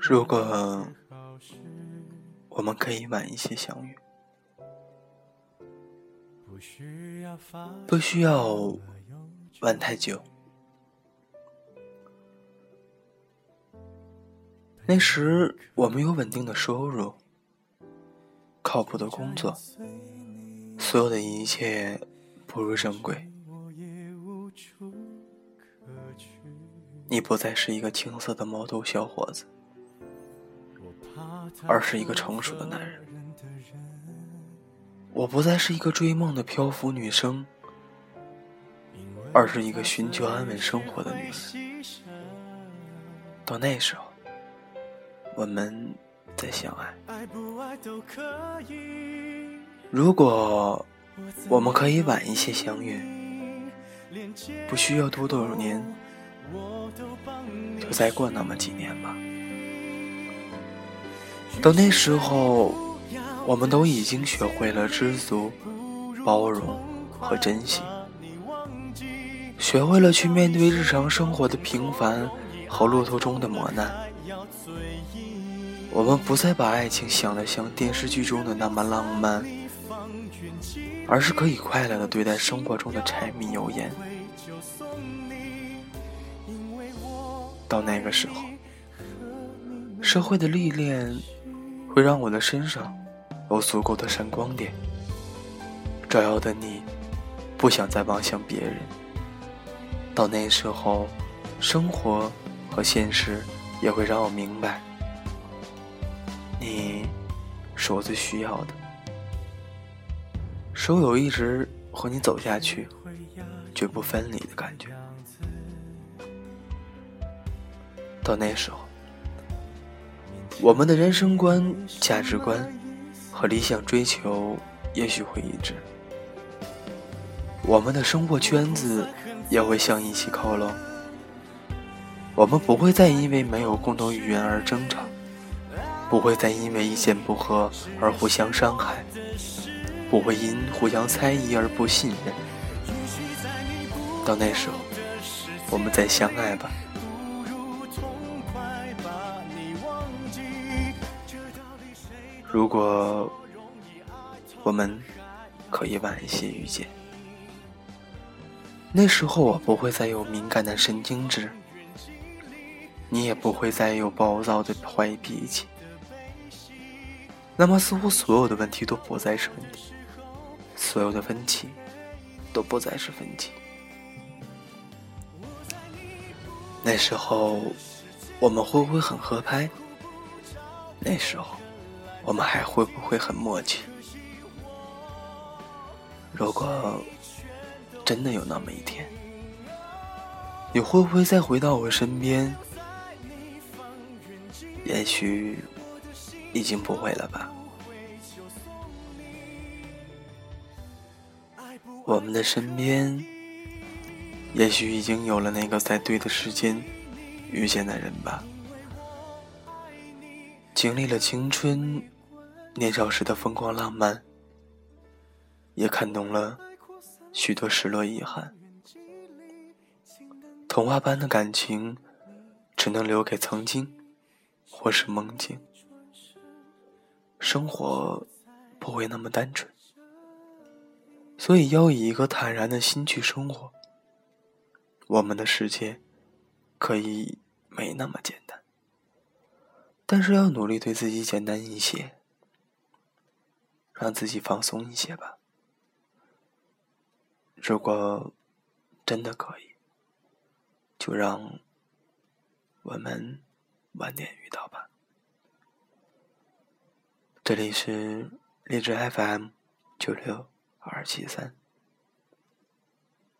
如果我们可以晚一些相遇，不需要晚太久。那时我们有稳定的收入，靠谱的工作，所有的一切步入正轨。你不再是一个青涩的毛头小伙子，而是一个成熟的男人。我不再是一个追梦的漂浮女生，而是一个寻求安稳生活的女人。到那时候，我们再相爱。如果我们可以晚一些相遇，不需要多多少年。就再过那么几年吧。到那时候，我们都已经学会了知足、包容和珍惜，学会了去面对日常生活的平凡和路途中的磨难。我们不再把爱情想得像电视剧中的那么浪漫，而是可以快乐的对待生活中的柴米油盐。到那个时候，社会的历练会让我的身上有足够的闪光点，照耀的你不想再望向别人。到那时候，生活和现实也会让我明白，你是我最需要的，手有一直和你走下去，绝不分离的感觉。到那时候，我们的人生观、价值观和理想追求也许会一致，我们的生活圈子也会向一起靠拢。我们不会再因为没有共同语言而争吵，不会再因为意见不合而互相伤害，不会因互相猜疑而不信任。到那时候，我们再相爱吧。如果我们可以晚一些遇见，那时候我不会再有敏感的神经质，你也不会再有暴躁的坏脾气，那么似乎所有的问题都不再是问题，所有的分歧都不再是分歧。那时候我们会不会很合拍？那时候。我们还会不会很默契？如果真的有那么一天，你会不会再回到我身边？也许已经不会了吧。我们的身边，也许已经有了那个在对的时间遇见的人吧。经历了青春。年少时的疯狂浪漫，也看懂了许多失落遗憾。童话般的感情，只能留给曾经，或是梦境。生活不会那么单纯，所以要以一个坦然的心去生活。我们的世界可以没那么简单，但是要努力对自己简单一些。让自己放松一些吧。如果真的可以，就让我们晚点遇到吧。这里是荔枝 FM 九六二七三。